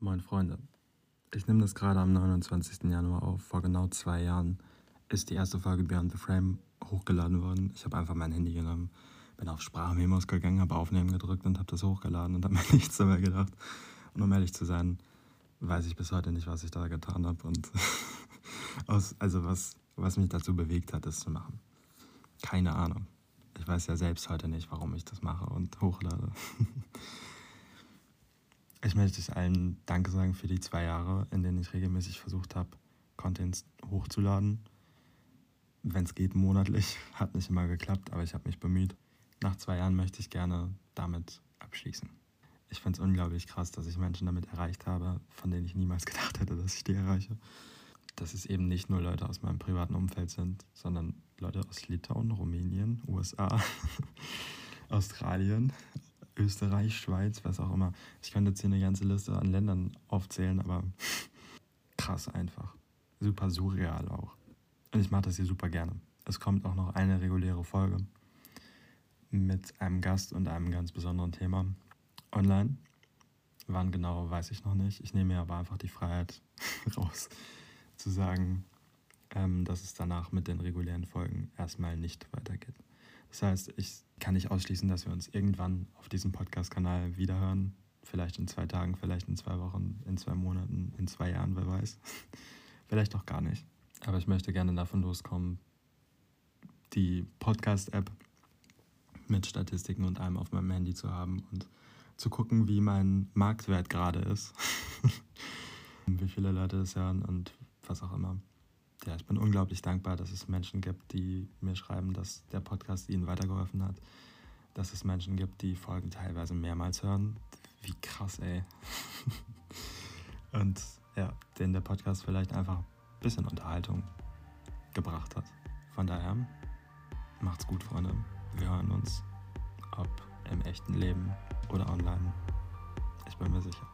Moin Freunde, ich nehme das gerade am 29. Januar auf. Vor genau zwei Jahren ist die erste Folge Beyond the Frame hochgeladen worden. Ich habe einfach mein Handy genommen, bin auf Sprachmemos gegangen, habe Aufnehmen gedrückt und habe das hochgeladen und habe mir nichts dabei gedacht. Und um ehrlich zu sein, weiß ich bis heute nicht, was ich da getan habe und aus, also was, was mich dazu bewegt hat, das zu machen. Keine Ahnung. Ich weiß ja selbst heute nicht, warum ich das mache und hochlade. Ich möchte euch allen Danke sagen für die zwei Jahre, in denen ich regelmäßig versucht habe, Contents hochzuladen. Wenn es geht, monatlich. Hat nicht immer geklappt, aber ich habe mich bemüht. Nach zwei Jahren möchte ich gerne damit abschließen. Ich finde es unglaublich krass, dass ich Menschen damit erreicht habe, von denen ich niemals gedacht hätte, dass ich die erreiche. Dass es eben nicht nur Leute aus meinem privaten Umfeld sind, sondern Leute aus Litauen, Rumänien, USA, Australien, Österreich, Schweiz, was auch immer. Ich könnte jetzt hier eine ganze Liste an Ländern aufzählen, aber krass einfach. Super surreal auch. Und ich mache das hier super gerne. Es kommt auch noch eine reguläre Folge mit einem Gast und einem ganz besonderen Thema online. Wann genau, weiß ich noch nicht. Ich nehme mir aber einfach die Freiheit raus zu sagen, ähm, dass es danach mit den regulären Folgen erstmal nicht weitergeht. Das heißt, ich kann nicht ausschließen, dass wir uns irgendwann auf diesem Podcast-Kanal wiederhören. Vielleicht in zwei Tagen, vielleicht in zwei Wochen, in zwei Monaten, in zwei Jahren, wer weiß. vielleicht auch gar nicht. Aber ich möchte gerne davon loskommen, die Podcast-App mit Statistiken und allem auf meinem Handy zu haben und zu gucken, wie mein Marktwert gerade ist. wie viele Leute das hören und was auch immer ja, ich bin unglaublich dankbar, dass es Menschen gibt, die mir schreiben, dass der Podcast ihnen weitergeholfen hat. Dass es Menschen gibt, die Folgen teilweise mehrmals hören. Wie krass, ey. Und ja, denen der Podcast vielleicht einfach ein bisschen Unterhaltung gebracht hat. Von daher, macht's gut, Freunde. Wir hören uns, ob im echten Leben oder online. Ich bin mir sicher.